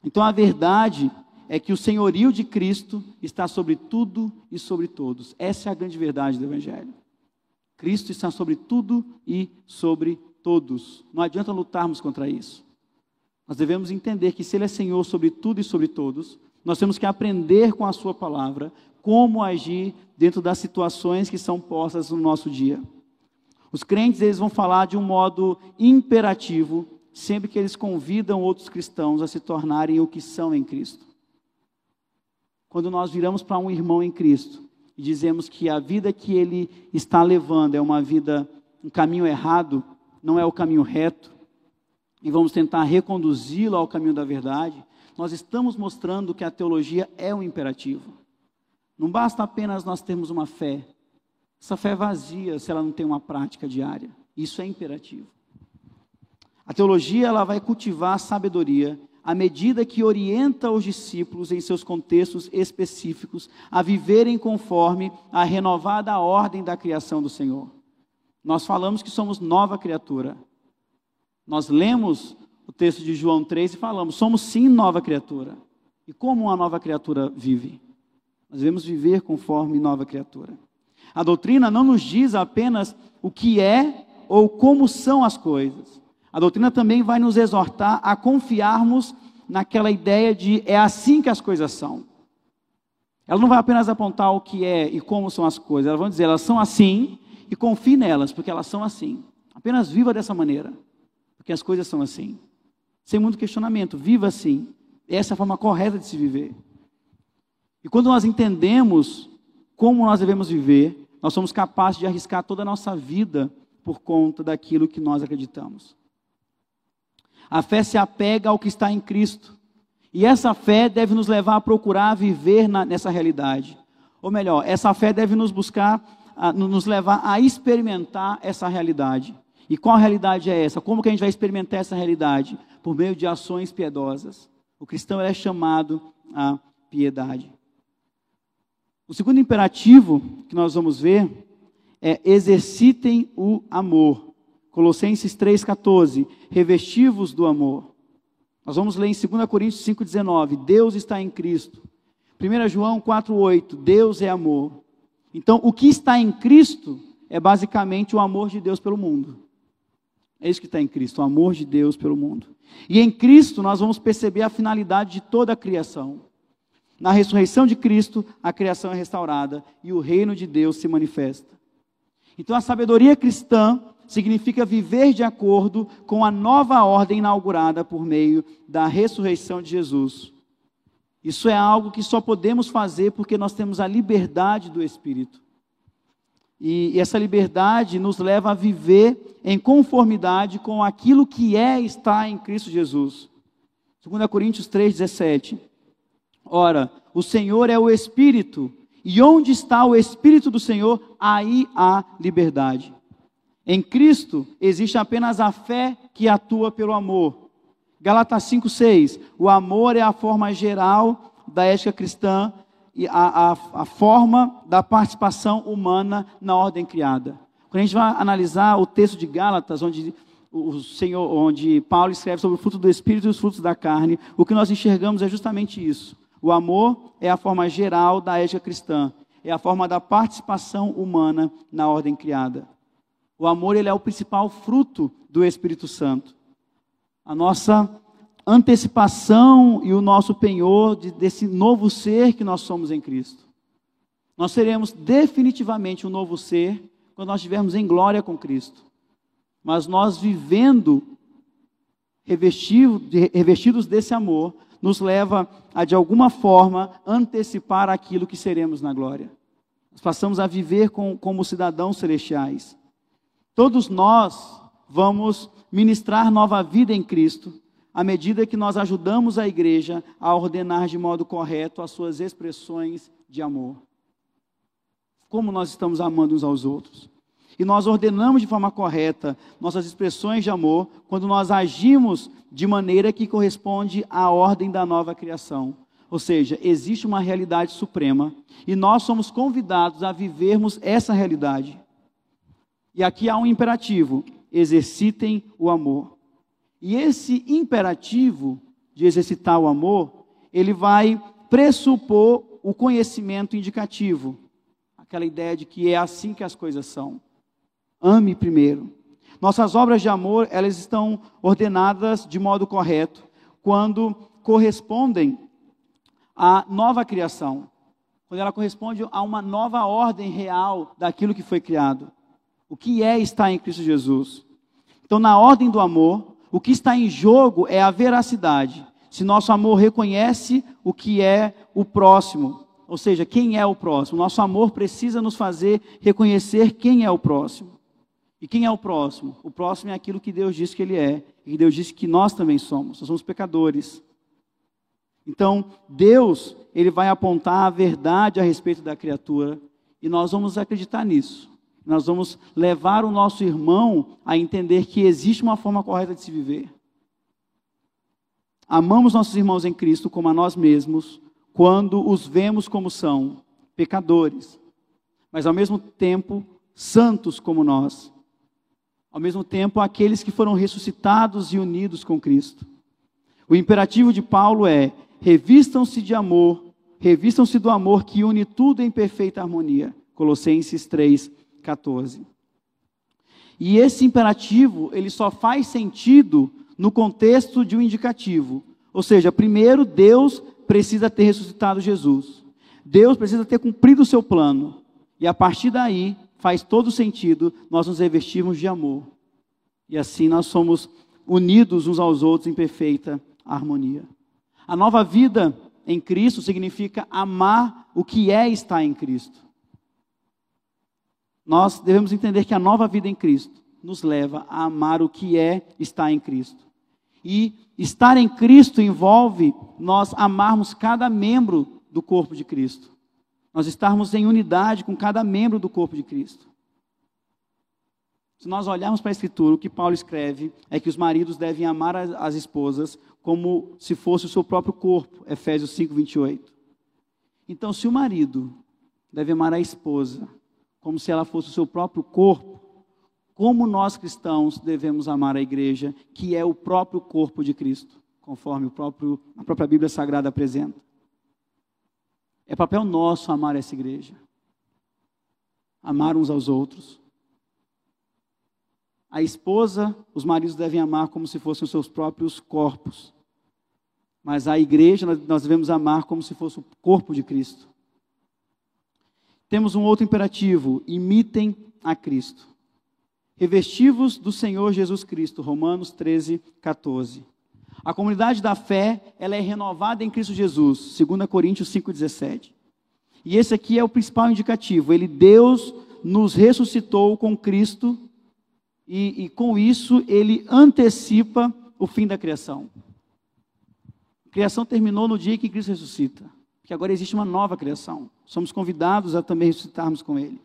Então a verdade é que o senhorio de Cristo está sobre tudo e sobre todos. Essa é a grande verdade do Evangelho. Cristo está sobre tudo e sobre todos. Não adianta lutarmos contra isso. Nós devemos entender que se Ele é Senhor sobre tudo e sobre todos, nós temos que aprender com a Sua palavra como agir dentro das situações que são postas no nosso dia. Os crentes eles vão falar de um modo imperativo sempre que eles convidam outros cristãos a se tornarem o que são em Cristo quando nós viramos para um irmão em Cristo e dizemos que a vida que ele está levando é uma vida, um caminho errado, não é o caminho reto, e vamos tentar reconduzi-lo ao caminho da verdade, nós estamos mostrando que a teologia é um imperativo. Não basta apenas nós termos uma fé. Essa fé é vazia se ela não tem uma prática diária. Isso é imperativo. A teologia ela vai cultivar a sabedoria à medida que orienta os discípulos em seus contextos específicos a viverem conforme a renovada ordem da criação do Senhor. Nós falamos que somos nova criatura. Nós lemos o texto de João 3 e falamos: somos sim nova criatura. E como uma nova criatura vive? Nós devemos viver conforme nova criatura. A doutrina não nos diz apenas o que é ou como são as coisas. A doutrina também vai nos exortar a confiarmos naquela ideia de é assim que as coisas são. Ela não vai apenas apontar o que é e como são as coisas, ela vai dizer elas são assim e confie nelas, porque elas são assim. Apenas viva dessa maneira, porque as coisas são assim. Sem muito questionamento, viva assim. Essa é a forma correta de se viver. E quando nós entendemos como nós devemos viver, nós somos capazes de arriscar toda a nossa vida por conta daquilo que nós acreditamos. A fé se apega ao que está em Cristo. E essa fé deve nos levar a procurar viver na, nessa realidade. Ou melhor, essa fé deve nos buscar, a, nos levar a experimentar essa realidade. E qual realidade é essa? Como que a gente vai experimentar essa realidade? Por meio de ações piedosas. O cristão é chamado à piedade. O segundo imperativo que nós vamos ver é exercitem o amor. Colossenses 3,14, revestivos do amor. Nós vamos ler em 2 Coríntios 5,19: Deus está em Cristo. 1 João 4,8: Deus é amor. Então, o que está em Cristo é basicamente o amor de Deus pelo mundo. É isso que está em Cristo, o amor de Deus pelo mundo. E em Cristo nós vamos perceber a finalidade de toda a criação. Na ressurreição de Cristo, a criação é restaurada e o reino de Deus se manifesta. Então, a sabedoria cristã significa viver de acordo com a nova ordem inaugurada por meio da ressurreição de Jesus. Isso é algo que só podemos fazer porque nós temos a liberdade do Espírito. E essa liberdade nos leva a viver em conformidade com aquilo que é estar em Cristo Jesus. 2 Coríntios 3,17. Ora, o Senhor é o Espírito, e onde está o Espírito do Senhor, aí há liberdade. Em Cristo existe apenas a fé que atua pelo amor. Galatas 5,6. O amor é a forma geral da ética cristã e a, a, a forma da participação humana na ordem criada. Quando a gente vai analisar o texto de Gálatas, onde o Senhor, onde Paulo escreve sobre o fruto do Espírito e os frutos da carne, o que nós enxergamos é justamente isso. O amor é a forma geral da ética cristã, é a forma da participação humana na ordem criada. O amor ele é o principal fruto do Espírito Santo. A nossa antecipação e o nosso penhor de, desse novo ser que nós somos em Cristo. Nós seremos definitivamente um novo ser quando nós estivermos em glória com Cristo. Mas nós vivendo revestidos desse amor, nos leva a, de alguma forma, antecipar aquilo que seremos na glória. Nós passamos a viver com, como cidadãos celestiais. Todos nós vamos ministrar nova vida em Cristo, à medida que nós ajudamos a igreja a ordenar de modo correto as suas expressões de amor. Como nós estamos amando uns aos outros. E nós ordenamos de forma correta nossas expressões de amor quando nós agimos de maneira que corresponde à ordem da nova criação. Ou seja, existe uma realidade suprema e nós somos convidados a vivermos essa realidade. E aqui há um imperativo: exercitem o amor. E esse imperativo de exercitar o amor, ele vai pressupor o conhecimento indicativo, aquela ideia de que é assim que as coisas são. Ame primeiro. Nossas obras de amor, elas estão ordenadas de modo correto quando correspondem à nova criação, quando ela corresponde a uma nova ordem real daquilo que foi criado o que é estar em Cristo Jesus. Então, na ordem do amor, o que está em jogo é a veracidade. Se nosso amor reconhece o que é o próximo, ou seja, quem é o próximo, nosso amor precisa nos fazer reconhecer quem é o próximo. E quem é o próximo? O próximo é aquilo que Deus disse que ele é, e que Deus disse que nós também somos. Nós somos pecadores. Então, Deus, ele vai apontar a verdade a respeito da criatura, e nós vamos acreditar nisso nós vamos levar o nosso irmão a entender que existe uma forma correta de se viver. Amamos nossos irmãos em Cristo como a nós mesmos, quando os vemos como são, pecadores, mas ao mesmo tempo santos como nós. Ao mesmo tempo, aqueles que foram ressuscitados e unidos com Cristo. O imperativo de Paulo é: revistam-se de amor, revistam-se do amor que une tudo em perfeita harmonia. Colossenses 3, 14. E esse imperativo, ele só faz sentido no contexto de um indicativo. Ou seja, primeiro Deus precisa ter ressuscitado Jesus. Deus precisa ter cumprido o seu plano. E a partir daí, faz todo sentido nós nos revestirmos de amor. E assim nós somos unidos uns aos outros em perfeita harmonia. A nova vida em Cristo significa amar o que é estar em Cristo nós devemos entender que a nova vida em Cristo nos leva a amar o que é estar em Cristo. E estar em Cristo envolve nós amarmos cada membro do corpo de Cristo. Nós estarmos em unidade com cada membro do corpo de Cristo. Se nós olharmos para a Escritura, o que Paulo escreve é que os maridos devem amar as esposas como se fosse o seu próprio corpo, Efésios 5, 28. Então, se o marido deve amar a esposa como se ela fosse o seu próprio corpo, como nós cristãos devemos amar a igreja, que é o próprio corpo de Cristo, conforme próprio, a própria Bíblia Sagrada apresenta. É papel nosso amar essa igreja. Amar uns aos outros. A esposa, os maridos devem amar como se fossem os seus próprios corpos. Mas a igreja nós devemos amar como se fosse o corpo de Cristo. Temos um outro imperativo: imitem a Cristo. Revestivos do Senhor Jesus Cristo, Romanos 13, 14. A comunidade da fé, ela é renovada em Cristo Jesus, 2 Coríntios 5,17. E esse aqui é o principal indicativo. Ele, Deus, nos ressuscitou com Cristo e, e com isso ele antecipa o fim da criação. A criação terminou no dia que Cristo ressuscita, porque agora existe uma nova criação. Somos convidados a também ressuscitarmos com Ele.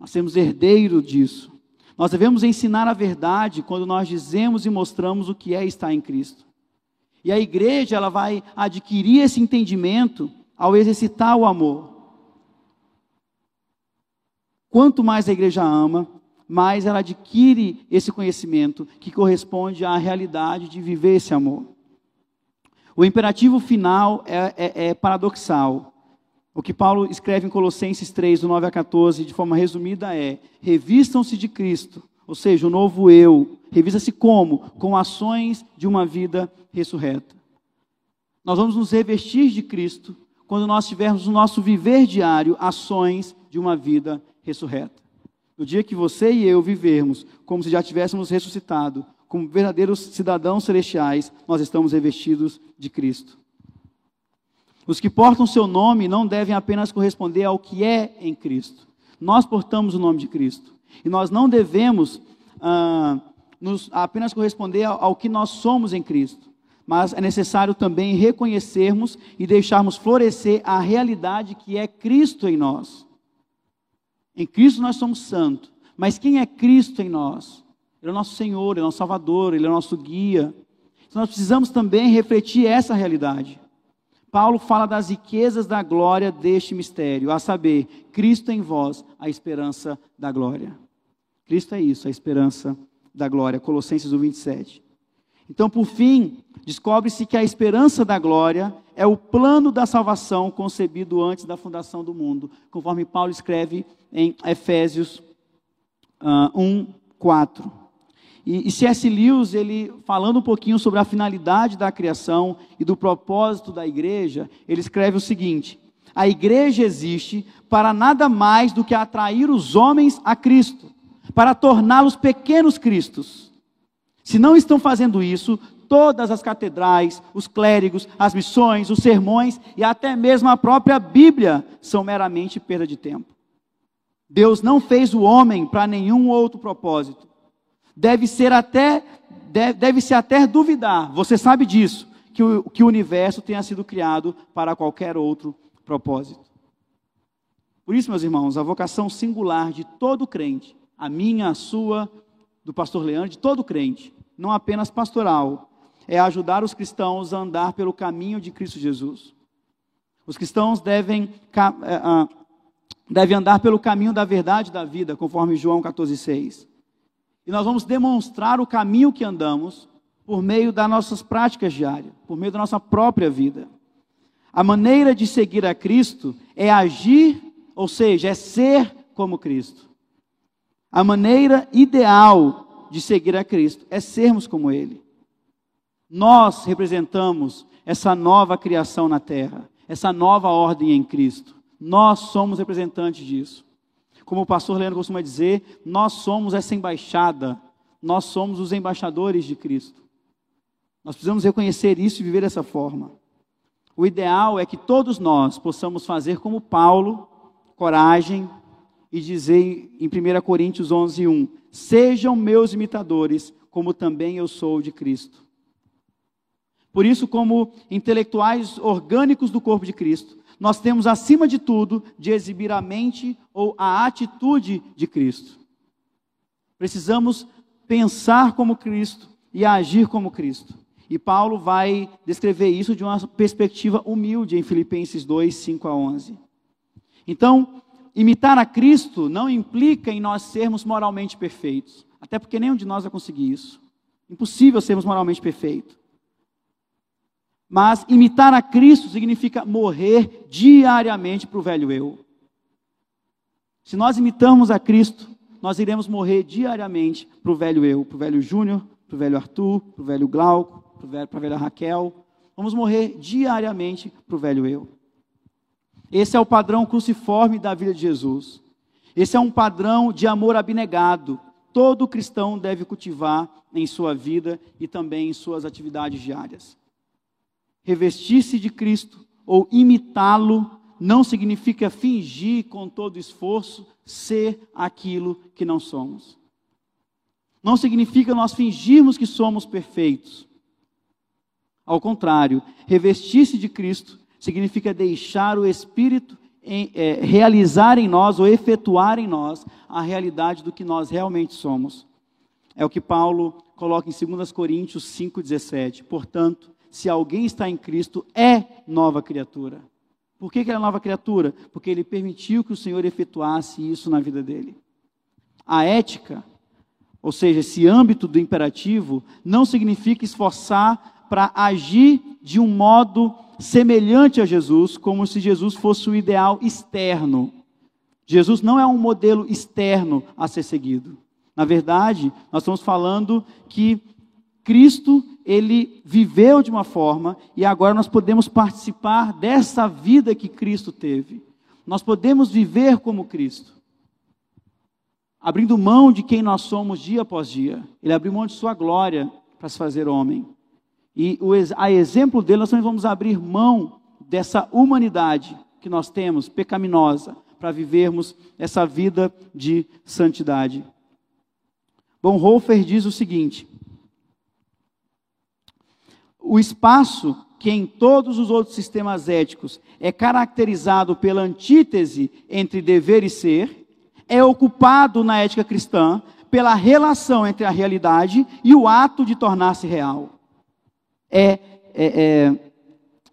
Nós temos herdeiro disso. Nós devemos ensinar a verdade quando nós dizemos e mostramos o que é estar em Cristo. E a igreja ela vai adquirir esse entendimento ao exercitar o amor. Quanto mais a igreja ama, mais ela adquire esse conhecimento que corresponde à realidade de viver esse amor. O imperativo final é, é, é paradoxal. O que Paulo escreve em Colossenses 3, do 9 a 14, de forma resumida, é: revistam-se de Cristo, ou seja, o novo eu. Revista-se como? Com ações de uma vida ressurreta. Nós vamos nos revestir de Cristo quando nós tivermos no nosso viver diário ações de uma vida ressurreta. No dia que você e eu vivermos como se já tivéssemos ressuscitado, como verdadeiros cidadãos celestiais, nós estamos revestidos de Cristo. Os que portam seu nome não devem apenas corresponder ao que é em Cristo. Nós portamos o nome de Cristo. E nós não devemos ah, nos, apenas corresponder ao, ao que nós somos em Cristo. Mas é necessário também reconhecermos e deixarmos florescer a realidade que é Cristo em nós. Em Cristo nós somos santos. Mas quem é Cristo em nós? Ele é o nosso Senhor, Ele é o nosso Salvador, Ele é o nosso guia. Então nós precisamos também refletir essa realidade. Paulo fala das riquezas da glória deste mistério, a saber, Cristo em vós, a esperança da glória. Cristo é isso, a esperança da glória. Colossenses 1, 27. Então, por fim, descobre-se que a esperança da glória é o plano da salvação concebido antes da fundação do mundo, conforme Paulo escreve em Efésios uh, 1, 4. E, e C.S. Lewis, ele falando um pouquinho sobre a finalidade da criação e do propósito da igreja, ele escreve o seguinte: a igreja existe para nada mais do que atrair os homens a Cristo, para torná-los pequenos cristos. Se não estão fazendo isso, todas as catedrais, os clérigos, as missões, os sermões e até mesmo a própria Bíblia são meramente perda de tempo. Deus não fez o homem para nenhum outro propósito. Deve ser até deve, deve se até duvidar. Você sabe disso que o, que o universo tenha sido criado para qualquer outro propósito. Por isso, meus irmãos, a vocação singular de todo crente, a minha, a sua, do pastor Leandro, de todo crente, não apenas pastoral, é ajudar os cristãos a andar pelo caminho de Cristo Jesus. Os cristãos devem, é, devem andar pelo caminho da verdade da vida, conforme João 14,6. E nós vamos demonstrar o caminho que andamos por meio das nossas práticas diárias, por meio da nossa própria vida. A maneira de seguir a Cristo é agir, ou seja, é ser como Cristo. A maneira ideal de seguir a Cristo é sermos como Ele. Nós representamos essa nova criação na terra, essa nova ordem em Cristo. Nós somos representantes disso. Como o pastor Leandro costuma dizer, nós somos essa embaixada, nós somos os embaixadores de Cristo. Nós precisamos reconhecer isso e viver dessa forma. O ideal é que todos nós possamos fazer como Paulo, coragem, e dizer em 1 Coríntios 11, 1: Sejam meus imitadores, como também eu sou de Cristo. Por isso, como intelectuais orgânicos do corpo de Cristo, nós temos, acima de tudo, de exibir a mente ou a atitude de Cristo. Precisamos pensar como Cristo e agir como Cristo. E Paulo vai descrever isso de uma perspectiva humilde em Filipenses 2, 5 a 11. Então, imitar a Cristo não implica em nós sermos moralmente perfeitos, até porque nenhum de nós vai conseguir isso. Impossível sermos moralmente perfeitos. Mas imitar a Cristo significa morrer diariamente para o velho eu. Se nós imitamos a Cristo, nós iremos morrer diariamente para o velho eu, para o velho Júnior, para o velho Arthur, para o velho Glauco, para a velha Raquel. Vamos morrer diariamente para o velho eu. Esse é o padrão cruciforme da vida de Jesus. Esse é um padrão de amor abnegado. Todo cristão deve cultivar em sua vida e também em suas atividades diárias. Revestir-se de Cristo ou imitá-lo não significa fingir com todo esforço ser aquilo que não somos. Não significa nós fingirmos que somos perfeitos. Ao contrário, revestir-se de Cristo significa deixar o Espírito em, é, realizar em nós ou efetuar em nós a realidade do que nós realmente somos. É o que Paulo coloca em 2 Coríntios 5,17. Portanto, se alguém está em Cristo, é nova criatura. Por que, que ele é nova criatura? Porque ele permitiu que o Senhor efetuasse isso na vida dele. A ética, ou seja, esse âmbito do imperativo, não significa esforçar para agir de um modo semelhante a Jesus, como se Jesus fosse o ideal externo. Jesus não é um modelo externo a ser seguido. Na verdade, nós estamos falando que Cristo, ele viveu de uma forma e agora nós podemos participar dessa vida que Cristo teve. Nós podemos viver como Cristo. Abrindo mão de quem nós somos dia após dia. Ele abriu mão de sua glória para se fazer homem. E a exemplo dele, nós também vamos abrir mão dessa humanidade que nós temos, pecaminosa, para vivermos essa vida de santidade. Bonhoeffer diz o seguinte: o espaço que em todos os outros sistemas éticos é caracterizado pela antítese entre dever e ser, é ocupado na ética cristã pela relação entre a realidade e o ato de tornar-se real. É, é,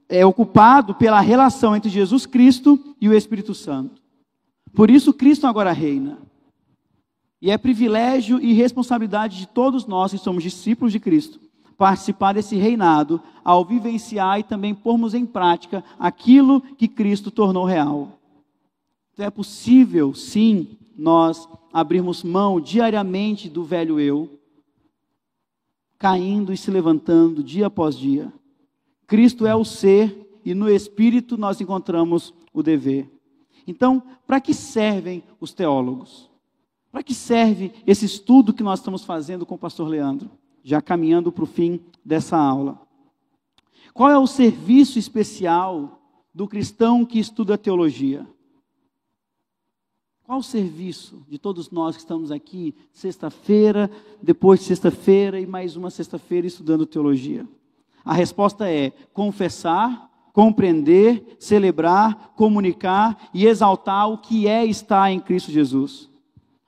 é, é ocupado pela relação entre Jesus Cristo e o Espírito Santo. Por isso, Cristo agora reina. E é privilégio e responsabilidade de todos nós que somos discípulos de Cristo participar desse reinado ao vivenciar e também pormos em prática aquilo que Cristo tornou real. Então é possível, sim, nós abrirmos mão diariamente do velho eu, caindo e se levantando dia após dia. Cristo é o ser e no espírito nós encontramos o dever. Então, para que servem os teólogos? Para que serve esse estudo que nós estamos fazendo com o pastor Leandro? já caminhando para o fim dessa aula. Qual é o serviço especial do cristão que estuda teologia? Qual o serviço de todos nós que estamos aqui, sexta-feira, depois de sexta-feira e mais uma sexta-feira estudando teologia? A resposta é confessar, compreender, celebrar, comunicar e exaltar o que é estar em Cristo Jesus.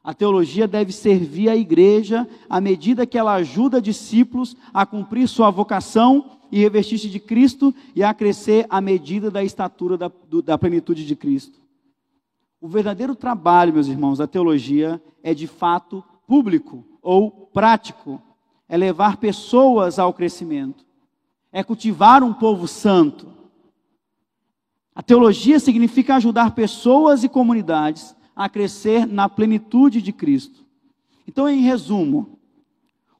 A teologia deve servir à igreja à medida que ela ajuda discípulos a cumprir sua vocação e revestir-se de Cristo e a crescer à medida da estatura da, da plenitude de Cristo. O verdadeiro trabalho, meus irmãos, da teologia é de fato público ou prático. É levar pessoas ao crescimento. É cultivar um povo santo. A teologia significa ajudar pessoas e comunidades a crescer na plenitude de Cristo. Então, em resumo,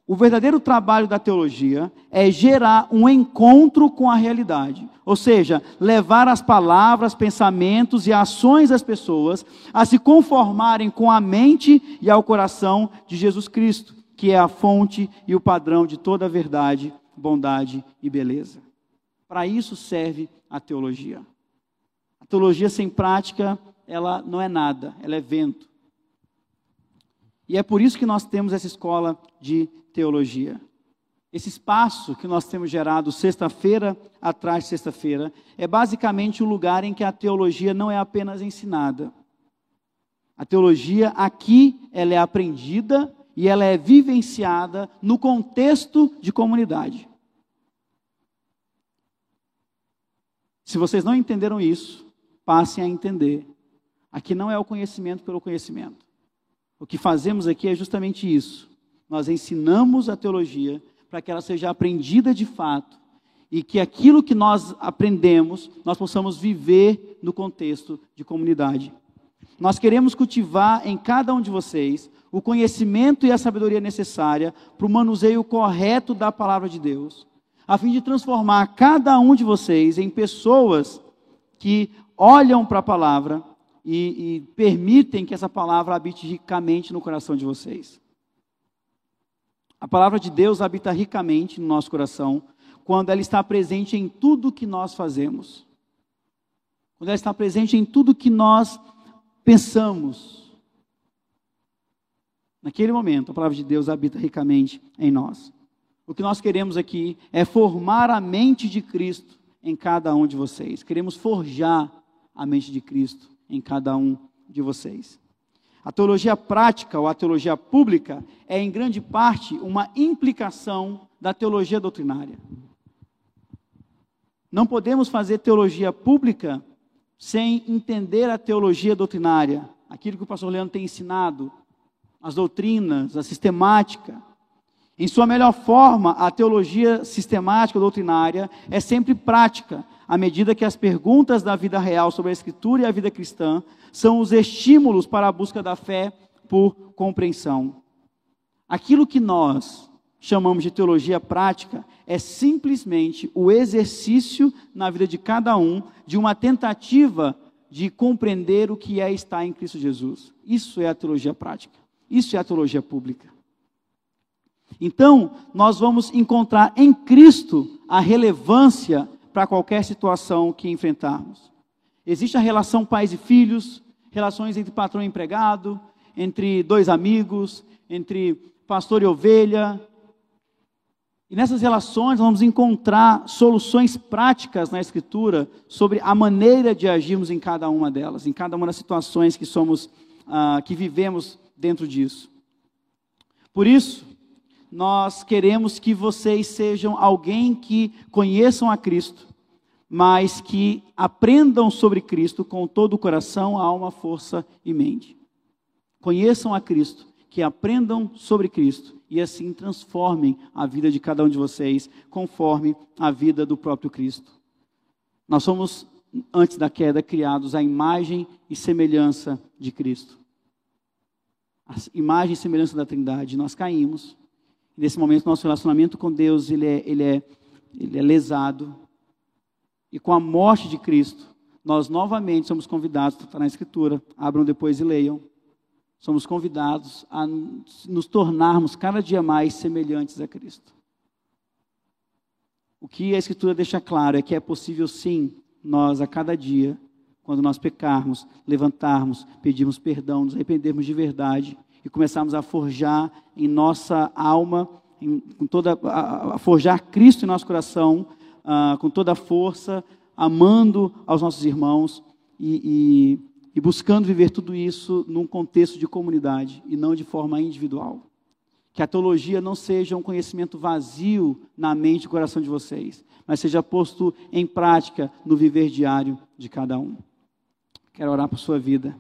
o verdadeiro trabalho da teologia é gerar um encontro com a realidade, ou seja, levar as palavras, pensamentos e ações das pessoas a se conformarem com a mente e ao coração de Jesus Cristo, que é a fonte e o padrão de toda a verdade, bondade e beleza. Para isso serve a teologia. A teologia sem prática ela não é nada, ela é vento. E é por isso que nós temos essa escola de teologia. Esse espaço que nós temos gerado sexta-feira atrás de sexta-feira é basicamente o lugar em que a teologia não é apenas ensinada. A teologia aqui ela é aprendida e ela é vivenciada no contexto de comunidade. Se vocês não entenderam isso, passem a entender Aqui não é o conhecimento pelo conhecimento. O que fazemos aqui é justamente isso. Nós ensinamos a teologia para que ela seja aprendida de fato e que aquilo que nós aprendemos, nós possamos viver no contexto de comunidade. Nós queremos cultivar em cada um de vocês o conhecimento e a sabedoria necessária para o manuseio correto da palavra de Deus, a fim de transformar cada um de vocês em pessoas que olham para a palavra e, e permitem que essa palavra habite ricamente no coração de vocês. A palavra de Deus habita ricamente no nosso coração quando ela está presente em tudo que nós fazemos. Quando ela está presente em tudo que nós pensamos. Naquele momento, a palavra de Deus habita ricamente em nós. O que nós queremos aqui é formar a mente de Cristo em cada um de vocês. Queremos forjar a mente de Cristo em cada um de vocês. A teologia prática ou a teologia pública é, em grande parte, uma implicação da teologia doutrinária. Não podemos fazer teologia pública sem entender a teologia doutrinária, aquilo que o pastor Leandro tem ensinado, as doutrinas, a sistemática. Em sua melhor forma, a teologia sistemática doutrinária é sempre prática, à medida que as perguntas da vida real sobre a Escritura e a vida cristã são os estímulos para a busca da fé por compreensão. Aquilo que nós chamamos de teologia prática é simplesmente o exercício na vida de cada um de uma tentativa de compreender o que é estar em Cristo Jesus. Isso é a teologia prática. Isso é a teologia pública. Então, nós vamos encontrar em Cristo a relevância para qualquer situação que enfrentarmos. Existe a relação pais e filhos, relações entre patrão e empregado, entre dois amigos, entre pastor e ovelha, e nessas relações vamos encontrar soluções práticas na Escritura sobre a maneira de agirmos em cada uma delas, em cada uma das situações que somos, ah, que vivemos dentro disso. Por isso, nós queremos que vocês sejam alguém que conheçam a Cristo, mas que aprendam sobre Cristo com todo o coração, alma, força e mente. Conheçam a Cristo, que aprendam sobre Cristo e assim transformem a vida de cada um de vocês conforme a vida do próprio Cristo. Nós somos, antes da queda, criados à imagem e semelhança de Cristo. A imagem e semelhança da Trindade. Nós caímos. Nesse momento, nosso relacionamento com Deus ele é, ele é, ele é lesado. E com a morte de Cristo, nós novamente somos convidados, está na Escritura, abram depois e leiam somos convidados a nos tornarmos cada dia mais semelhantes a Cristo. O que a Escritura deixa claro é que é possível sim, nós a cada dia, quando nós pecarmos, levantarmos, pedirmos perdão, nos arrependermos de verdade e começarmos a forjar em nossa alma, em, com toda, a, a, forjar Cristo em nosso coração, uh, com toda a força, amando aos nossos irmãos e, e e buscando viver tudo isso num contexto de comunidade e não de forma individual. Que a teologia não seja um conhecimento vazio na mente e coração de vocês, mas seja posto em prática no viver diário de cada um. Quero orar por sua vida.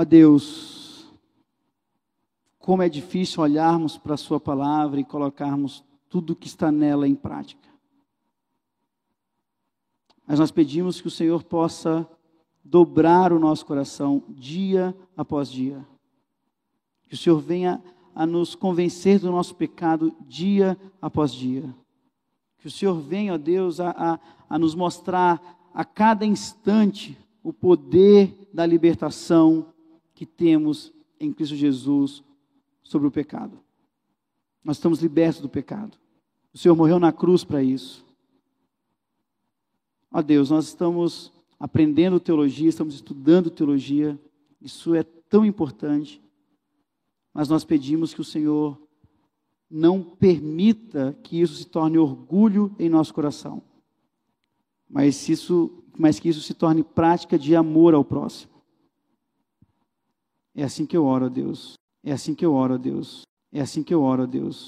Ó Deus, como é difícil olharmos para a Sua palavra e colocarmos tudo que está nela em prática. Mas nós pedimos que o Senhor possa dobrar o nosso coração dia após dia. Que o Senhor venha a nos convencer do nosso pecado dia após dia. Que o Senhor venha, ó Deus, a, a, a nos mostrar a cada instante o poder da libertação que temos em Cristo Jesus sobre o pecado. Nós estamos libertos do pecado. O Senhor morreu na cruz para isso. Ó Deus, nós estamos aprendendo teologia, estamos estudando teologia, isso é tão importante, mas nós pedimos que o Senhor não permita que isso se torne orgulho em nosso coração, mas, isso, mas que isso se torne prática de amor ao próximo. É assim que eu oro a Deus. É assim que eu oro a Deus. É assim que eu oro a Deus.